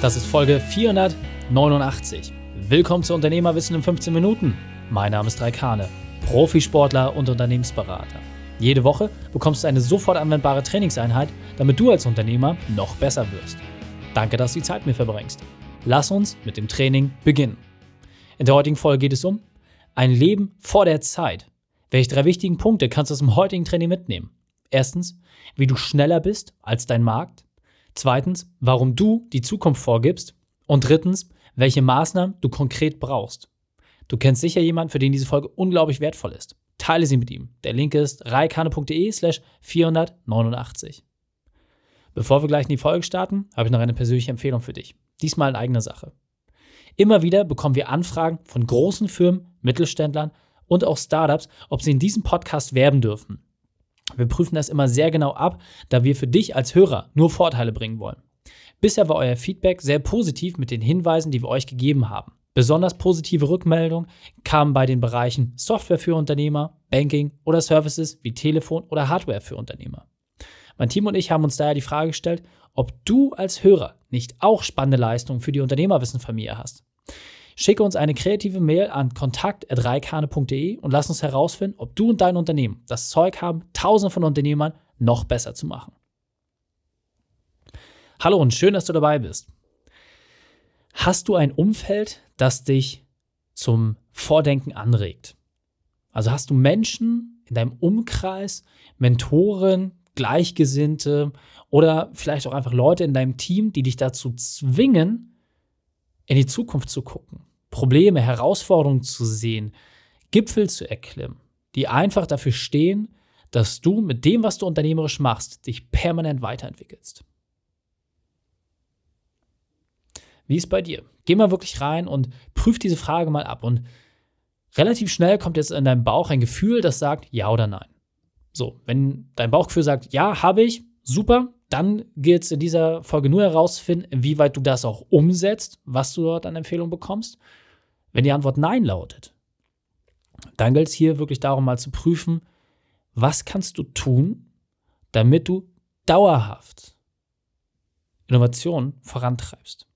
Das ist Folge 489. Willkommen zu Unternehmerwissen in 15 Minuten. Mein Name ist Raikane, Profisportler und Unternehmensberater. Jede Woche bekommst du eine sofort anwendbare Trainingseinheit, damit du als Unternehmer noch besser wirst. Danke, dass du die Zeit mit mir verbringst. Lass uns mit dem Training beginnen. In der heutigen Folge geht es um ein Leben vor der Zeit. Welche drei wichtigen Punkte kannst du aus dem heutigen Training mitnehmen? Erstens, wie du schneller bist als dein Markt. Zweitens, warum du die Zukunft vorgibst. Und drittens, welche Maßnahmen du konkret brauchst. Du kennst sicher jemanden, für den diese Folge unglaublich wertvoll ist. Teile sie mit ihm. Der Link ist reikane.de slash 489. Bevor wir gleich in die Folge starten, habe ich noch eine persönliche Empfehlung für dich. Diesmal in eigener Sache. Immer wieder bekommen wir Anfragen von großen Firmen, Mittelständlern und auch Startups, ob sie in diesem Podcast werben dürfen. Wir prüfen das immer sehr genau ab, da wir für dich als Hörer nur Vorteile bringen wollen. Bisher war euer Feedback sehr positiv mit den Hinweisen, die wir euch gegeben haben. Besonders positive Rückmeldungen kamen bei den Bereichen Software für Unternehmer, Banking oder Services wie Telefon oder Hardware für Unternehmer. Mein Team und ich haben uns daher die Frage gestellt, ob du als Hörer nicht auch spannende Leistungen für die Unternehmerwissenfamilie hast. Schicke uns eine kreative Mail an kontakt.reikane.de und lass uns herausfinden, ob du und dein Unternehmen das Zeug haben, tausende von Unternehmern noch besser zu machen. Hallo und schön, dass du dabei bist. Hast du ein Umfeld, das dich zum Vordenken anregt? Also hast du Menschen in deinem Umkreis, Mentoren, Gleichgesinnte oder vielleicht auch einfach Leute in deinem Team, die dich dazu zwingen, in die Zukunft zu gucken, Probleme, Herausforderungen zu sehen, Gipfel zu erklimmen, die einfach dafür stehen, dass du mit dem, was du unternehmerisch machst, dich permanent weiterentwickelst. Wie ist bei dir? Geh mal wirklich rein und prüf diese Frage mal ab. Und relativ schnell kommt jetzt in deinem Bauch ein Gefühl, das sagt ja oder nein. So, wenn dein Bauchgefühl sagt, ja, habe ich, super, dann gilt es in dieser Folge nur herauszufinden, inwieweit du das auch umsetzt, was du dort an Empfehlungen bekommst. Wenn die Antwort Nein lautet, dann gilt es hier wirklich darum, mal zu prüfen, was kannst du tun, damit du dauerhaft Innovation vorantreibst.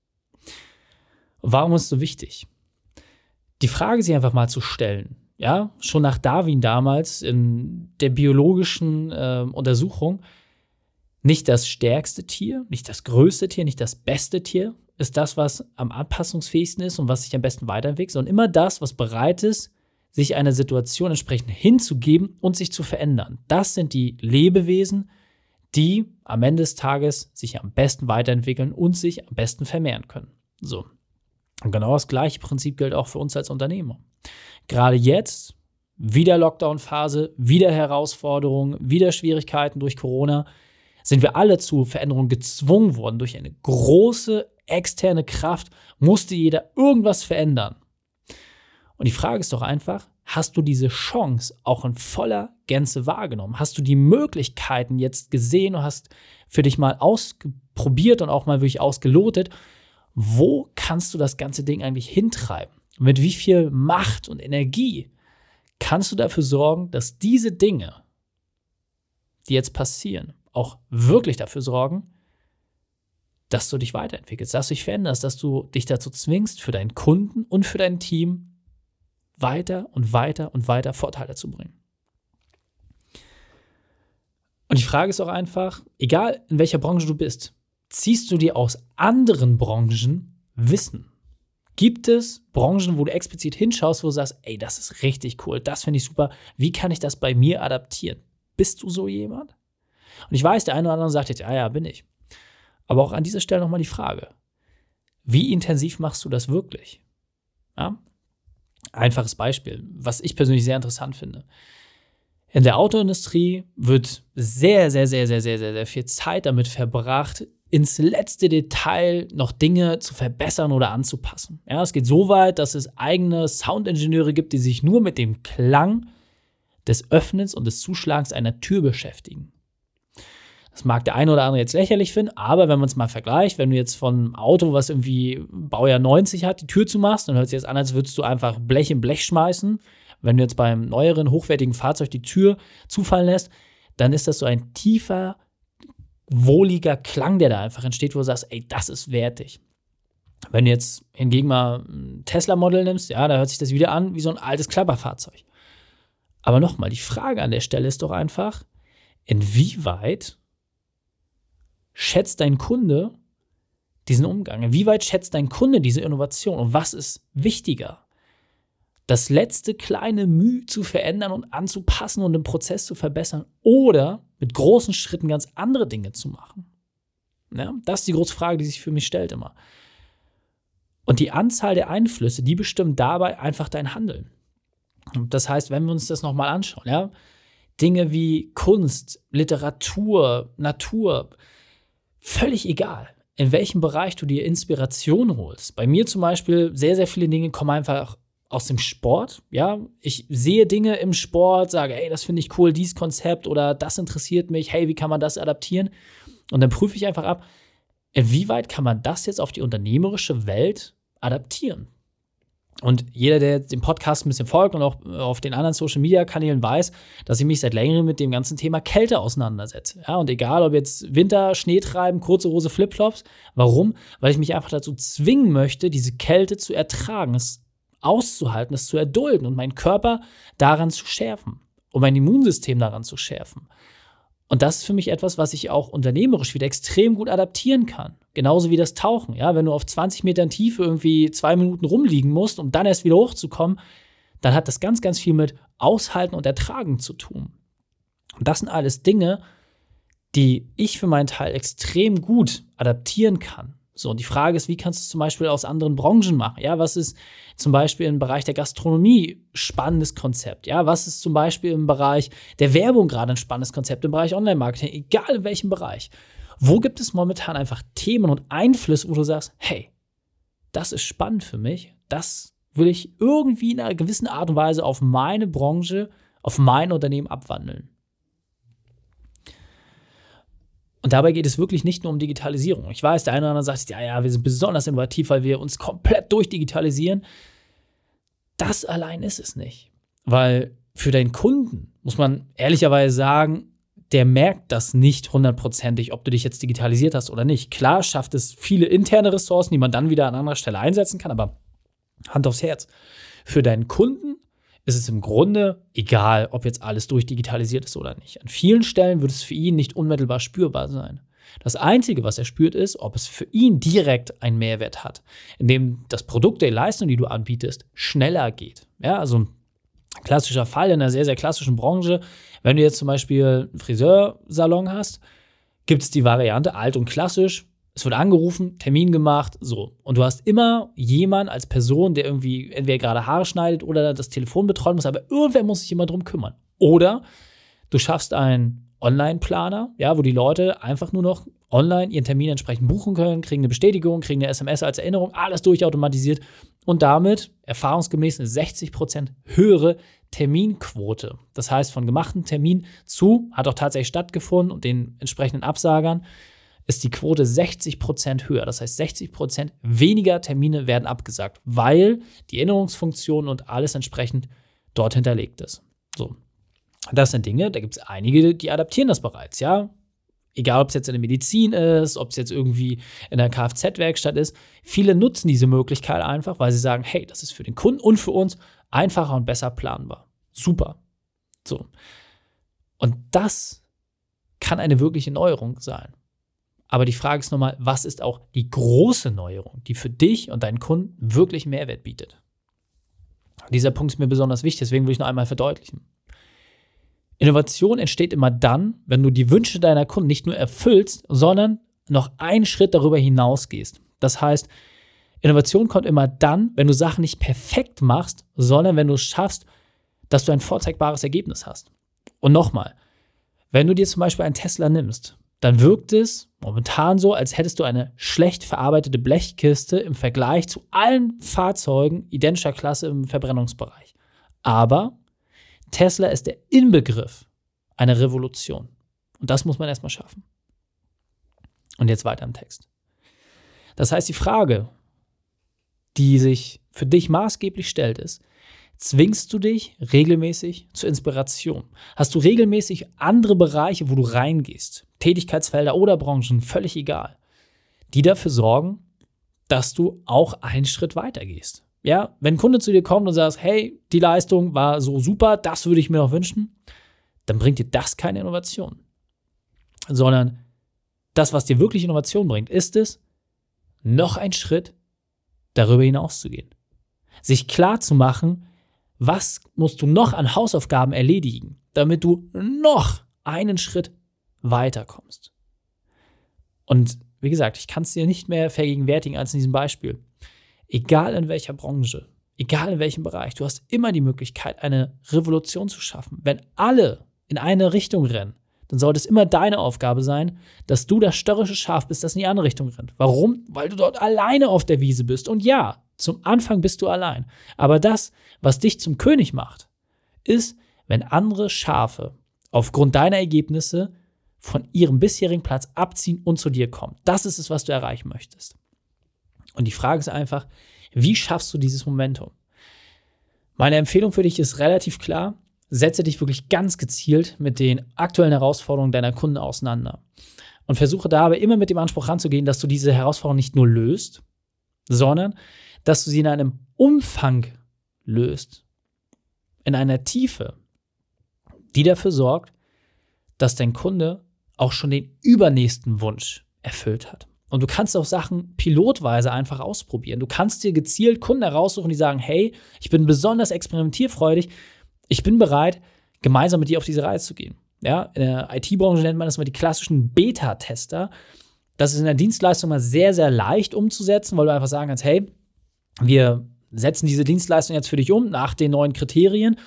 Warum ist es so wichtig? Die Frage sich einfach mal zu stellen, ja, schon nach Darwin damals in der biologischen äh, Untersuchung, nicht das stärkste Tier, nicht das größte Tier, nicht das beste Tier ist das, was am anpassungsfähigsten ist und was sich am besten weiterentwickelt, sondern immer das, was bereit ist, sich einer Situation entsprechend hinzugeben und sich zu verändern. Das sind die Lebewesen, die am Ende des Tages sich am besten weiterentwickeln und sich am besten vermehren können. So. Und genau das gleiche Prinzip gilt auch für uns als Unternehmer. Gerade jetzt, wieder Lockdown-Phase, wieder Herausforderungen, wieder Schwierigkeiten durch Corona, sind wir alle zu Veränderungen gezwungen worden. Durch eine große externe Kraft musste jeder irgendwas verändern. Und die Frage ist doch einfach, hast du diese Chance auch in voller Gänze wahrgenommen? Hast du die Möglichkeiten jetzt gesehen und hast für dich mal ausprobiert und auch mal wirklich ausgelotet? Wo kannst du das ganze Ding eigentlich hintreiben? Mit wie viel Macht und Energie kannst du dafür sorgen, dass diese Dinge, die jetzt passieren, auch wirklich dafür sorgen, dass du dich weiterentwickelst, dass du dich veränderst, dass du dich dazu zwingst, für deinen Kunden und für dein Team weiter und weiter und weiter Vorteile zu bringen. Und die Frage ist auch einfach, egal in welcher Branche du bist, ziehst du dir aus anderen Branchen Wissen? Gibt es Branchen, wo du explizit hinschaust, wo du sagst, ey, das ist richtig cool, das finde ich super, wie kann ich das bei mir adaptieren? Bist du so jemand? Und ich weiß, der eine oder andere sagt jetzt, ja, ja, bin ich. Aber auch an dieser Stelle nochmal die Frage, wie intensiv machst du das wirklich? Ja? Einfaches Beispiel, was ich persönlich sehr interessant finde. In der Autoindustrie wird sehr, sehr, sehr, sehr, sehr, sehr, sehr viel Zeit damit verbracht, ins letzte Detail noch Dinge zu verbessern oder anzupassen. Ja, es geht so weit, dass es eigene Soundingenieure gibt, die sich nur mit dem Klang des Öffnens und des Zuschlagens einer Tür beschäftigen. Das mag der eine oder andere jetzt lächerlich finden, aber wenn man es mal vergleicht, wenn du jetzt von einem Auto, was irgendwie Baujahr 90 hat, die Tür zumachst, dann hört es jetzt an, als würdest du einfach Blech in Blech schmeißen. Wenn du jetzt beim neueren, hochwertigen Fahrzeug die Tür zufallen lässt, dann ist das so ein tiefer, wohliger Klang, der da einfach entsteht, wo du sagst, ey, das ist wertig. Wenn du jetzt hingegen mal ein Tesla-Modell nimmst, ja, da hört sich das wieder an wie so ein altes Klapperfahrzeug. Aber nochmal, die Frage an der Stelle ist doch einfach, inwieweit schätzt dein Kunde diesen Umgang? Inwieweit schätzt dein Kunde diese Innovation? Und was ist wichtiger? Das letzte kleine Mühe zu verändern und anzupassen und den Prozess zu verbessern oder mit großen Schritten ganz andere Dinge zu machen? Ja, das ist die große Frage, die sich für mich stellt immer. Und die Anzahl der Einflüsse, die bestimmen dabei einfach dein Handeln. Das heißt, wenn wir uns das nochmal anschauen, ja, Dinge wie Kunst, Literatur, Natur, völlig egal, in welchem Bereich du dir Inspiration holst. Bei mir zum Beispiel, sehr, sehr viele Dinge kommen einfach aus dem Sport. Ja, ich sehe Dinge im Sport, sage, ey, das finde ich cool, dieses Konzept oder das interessiert mich, hey, wie kann man das adaptieren? Und dann prüfe ich einfach ab, inwieweit kann man das jetzt auf die unternehmerische Welt adaptieren? Und jeder, der dem Podcast ein bisschen folgt und auch auf den anderen Social Media Kanälen weiß, dass ich mich seit längerem mit dem ganzen Thema Kälte auseinandersetze. Ja, und egal, ob jetzt Winter, Schnee treiben, kurze Hose, Flipflops. Warum? Weil ich mich einfach dazu zwingen möchte, diese Kälte zu ertragen, es auszuhalten, es zu erdulden und meinen Körper daran zu schärfen und mein Immunsystem daran zu schärfen. Und das ist für mich etwas, was ich auch unternehmerisch wieder extrem gut adaptieren kann. Genauso wie das Tauchen. Ja, wenn du auf 20 Metern Tiefe irgendwie zwei Minuten rumliegen musst, um dann erst wieder hochzukommen, dann hat das ganz, ganz viel mit Aushalten und Ertragen zu tun. Und das sind alles Dinge, die ich für meinen Teil extrem gut adaptieren kann. So, und die Frage ist, wie kannst du es zum Beispiel aus anderen Branchen machen? Ja, was ist zum Beispiel im Bereich der Gastronomie spannendes Konzept? Ja, was ist zum Beispiel im Bereich der Werbung gerade ein spannendes Konzept, im Bereich Online-Marketing, egal in welchem Bereich? Wo gibt es momentan einfach Themen und Einflüsse, wo du sagst, hey, das ist spannend für mich, das will ich irgendwie in einer gewissen Art und Weise auf meine Branche, auf mein Unternehmen abwandeln? Und dabei geht es wirklich nicht nur um Digitalisierung. Ich weiß, der eine oder andere sagt, ja, ja, wir sind besonders innovativ, weil wir uns komplett durchdigitalisieren. Das allein ist es nicht. Weil für deinen Kunden muss man ehrlicherweise sagen, der merkt das nicht hundertprozentig, ob du dich jetzt digitalisiert hast oder nicht. Klar schafft es viele interne Ressourcen, die man dann wieder an anderer Stelle einsetzen kann, aber Hand aufs Herz. Für deinen Kunden ist es im Grunde egal, ob jetzt alles durchdigitalisiert ist oder nicht. An vielen Stellen wird es für ihn nicht unmittelbar spürbar sein. Das Einzige, was er spürt, ist, ob es für ihn direkt einen Mehrwert hat, indem das Produkt, der Leistung, die du anbietest, schneller geht. Ja, also ein klassischer Fall in einer sehr, sehr klassischen Branche. Wenn du jetzt zum Beispiel einen Friseursalon hast, gibt es die Variante alt und klassisch es wird angerufen, Termin gemacht, so. Und du hast immer jemanden als Person, der irgendwie entweder gerade Haare schneidet oder das Telefon betreuen muss, aber irgendwer muss sich immer drum kümmern. Oder du schaffst einen Online-Planer, ja, wo die Leute einfach nur noch online ihren Termin entsprechend buchen können, kriegen eine Bestätigung, kriegen eine SMS als Erinnerung, alles durchautomatisiert und damit erfahrungsgemäß eine 60% höhere Terminquote. Das heißt, von gemachten Termin zu hat auch tatsächlich stattgefunden und den entsprechenden Absagern ist die Quote 60% höher. Das heißt, 60% weniger Termine werden abgesagt, weil die Erinnerungsfunktion und alles entsprechend dort hinterlegt ist. So. Das sind Dinge, da gibt es einige, die adaptieren das bereits, ja. Egal, ob es jetzt in der Medizin ist, ob es jetzt irgendwie in der Kfz-Werkstatt ist. Viele nutzen diese Möglichkeit einfach, weil sie sagen, hey, das ist für den Kunden und für uns einfacher und besser planbar. Super. So. Und das kann eine wirkliche Neuerung sein. Aber die Frage ist nochmal, was ist auch die große Neuerung, die für dich und deinen Kunden wirklich Mehrwert bietet? Dieser Punkt ist mir besonders wichtig, deswegen will ich noch einmal verdeutlichen. Innovation entsteht immer dann, wenn du die Wünsche deiner Kunden nicht nur erfüllst, sondern noch einen Schritt darüber hinausgehst. Das heißt, Innovation kommt immer dann, wenn du Sachen nicht perfekt machst, sondern wenn du es schaffst, dass du ein vorzeigbares Ergebnis hast. Und nochmal, wenn du dir zum Beispiel einen Tesla nimmst dann wirkt es momentan so, als hättest du eine schlecht verarbeitete Blechkiste im Vergleich zu allen Fahrzeugen identischer Klasse im Verbrennungsbereich. Aber Tesla ist der Inbegriff einer Revolution. Und das muss man erstmal schaffen. Und jetzt weiter im Text. Das heißt, die Frage, die sich für dich maßgeblich stellt, ist, Zwingst du dich regelmäßig zur Inspiration? Hast du regelmäßig andere Bereiche, wo du reingehst? Tätigkeitsfelder oder Branchen, völlig egal, die dafür sorgen, dass du auch einen Schritt weiter gehst. Ja, wenn ein Kunde zu dir kommt und sagt, hey, die Leistung war so super, das würde ich mir noch wünschen, dann bringt dir das keine Innovation. Sondern das, was dir wirklich Innovation bringt, ist es, noch einen Schritt darüber hinaus zu gehen. Sich klar zu machen, was musst du noch an Hausaufgaben erledigen, damit du noch einen Schritt weiterkommst. Und wie gesagt, ich kann es dir nicht mehr vergegenwärtigen als in diesem Beispiel. Egal in welcher Branche, egal in welchem Bereich, du hast immer die Möglichkeit, eine Revolution zu schaffen. Wenn alle in eine Richtung rennen, dann sollte es immer deine Aufgabe sein, dass du das störrische Schaf bist, das in die andere Richtung rennt. Warum? Weil du dort alleine auf der Wiese bist. Und ja, zum Anfang bist du allein. Aber das, was dich zum König macht, ist, wenn andere Schafe aufgrund deiner Ergebnisse von ihrem bisherigen Platz abziehen und zu dir kommen. Das ist es, was du erreichen möchtest. Und die Frage ist einfach, wie schaffst du dieses Momentum? Meine Empfehlung für dich ist relativ klar. Setze dich wirklich ganz gezielt mit den aktuellen Herausforderungen deiner Kunden auseinander. Und versuche dabei immer mit dem Anspruch ranzugehen, dass du diese Herausforderungen nicht nur löst, sondern dass du sie in einem Umfang löst, in einer Tiefe, die dafür sorgt, dass dein Kunde auch schon den übernächsten Wunsch erfüllt hat. Und du kannst auch Sachen pilotweise einfach ausprobieren. Du kannst dir gezielt Kunden heraussuchen, die sagen, hey, ich bin besonders experimentierfreudig, ich bin bereit, gemeinsam mit dir auf diese Reise zu gehen. Ja, in der IT-Branche nennt man das mal die klassischen Beta-Tester. Das ist in der Dienstleistung mal sehr, sehr leicht umzusetzen, weil du einfach sagen kannst, hey, wir setzen diese Dienstleistung jetzt für dich um nach den neuen Kriterien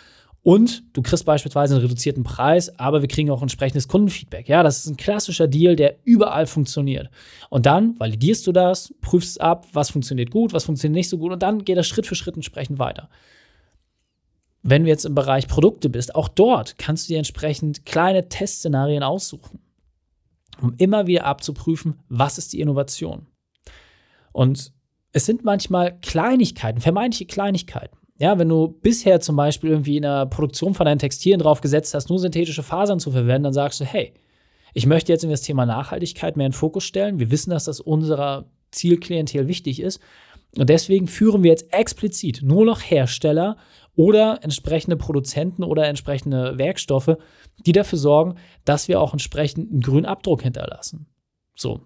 und du kriegst beispielsweise einen reduzierten Preis, aber wir kriegen auch entsprechendes Kundenfeedback. Ja, das ist ein klassischer Deal, der überall funktioniert. Und dann validierst du das, prüfst ab, was funktioniert gut, was funktioniert nicht so gut und dann geht das Schritt für Schritt entsprechend weiter. Wenn du jetzt im Bereich Produkte bist, auch dort kannst du dir entsprechend kleine Testszenarien aussuchen, um immer wieder abzuprüfen, was ist die Innovation. Und es sind manchmal Kleinigkeiten, vermeintliche Kleinigkeiten. Ja, wenn du bisher zum Beispiel irgendwie in der Produktion von deinen Textilien drauf gesetzt hast, nur synthetische Fasern zu verwenden, dann sagst du, hey, ich möchte jetzt in das Thema Nachhaltigkeit mehr in den Fokus stellen. Wir wissen, dass das unserer Zielklientel wichtig ist. Und deswegen führen wir jetzt explizit nur noch Hersteller oder entsprechende Produzenten oder entsprechende Werkstoffe, die dafür sorgen, dass wir auch entsprechend einen grünen Abdruck hinterlassen. So,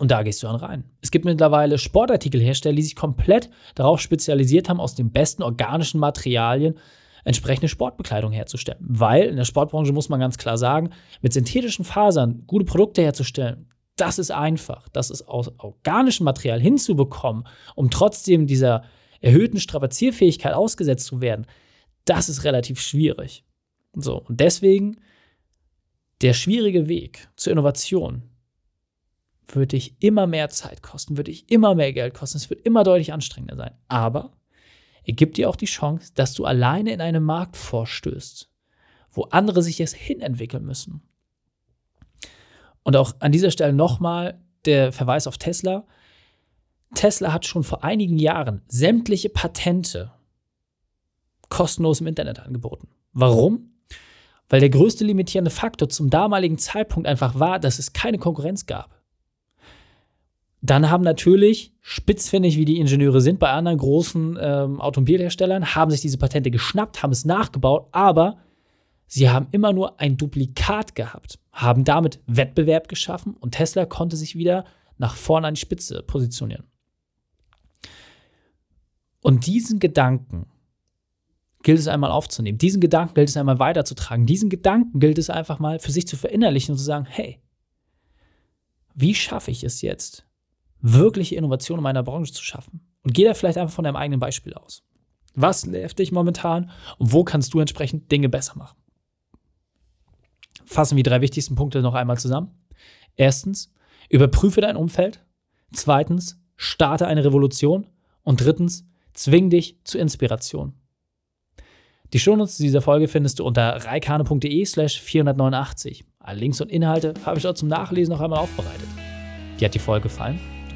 und da gehst du dann rein. Es gibt mittlerweile Sportartikelhersteller, die sich komplett darauf spezialisiert haben, aus den besten organischen Materialien entsprechende Sportbekleidung herzustellen. Weil in der Sportbranche muss man ganz klar sagen, mit synthetischen Fasern gute Produkte herzustellen, das ist einfach. Das ist aus organischem Material hinzubekommen, um trotzdem dieser erhöhten Strapazierfähigkeit ausgesetzt zu werden, das ist relativ schwierig. So, und deswegen der schwierige Weg zur Innovation würde dich immer mehr Zeit kosten, würde dich immer mehr Geld kosten, es wird immer deutlich anstrengender sein. Aber er gibt dir auch die Chance, dass du alleine in einem Markt vorstößt, wo andere sich jetzt hinentwickeln müssen. Und auch an dieser Stelle nochmal der Verweis auf Tesla. Tesla hat schon vor einigen Jahren sämtliche Patente kostenlos im Internet angeboten. Warum? Weil der größte limitierende Faktor zum damaligen Zeitpunkt einfach war, dass es keine Konkurrenz gab. Dann haben natürlich, spitzfindig wie die Ingenieure sind bei anderen großen ähm, Automobilherstellern, haben sich diese Patente geschnappt, haben es nachgebaut, aber sie haben immer nur ein Duplikat gehabt, haben damit Wettbewerb geschaffen und Tesla konnte sich wieder nach vorne an die Spitze positionieren. Und diesen Gedanken gilt es einmal aufzunehmen. Diesen Gedanken gilt es einmal weiterzutragen. Diesen Gedanken gilt es einfach mal für sich zu verinnerlichen und zu sagen, hey, wie schaffe ich es jetzt, wirkliche Innovation in meiner Branche zu schaffen. Und geh da vielleicht einfach von deinem eigenen Beispiel aus. Was nervt dich momentan und wo kannst du entsprechend Dinge besser machen? Fassen wir die drei wichtigsten Punkte noch einmal zusammen. Erstens, überprüfe dein Umfeld. Zweitens, starte eine Revolution. Und drittens, zwing dich zur Inspiration. Die Shownotes dieser Folge findest du unter reikane.de slash 489. Alle Links und Inhalte habe ich dort zum Nachlesen noch einmal aufbereitet. Dir hat die Folge gefallen?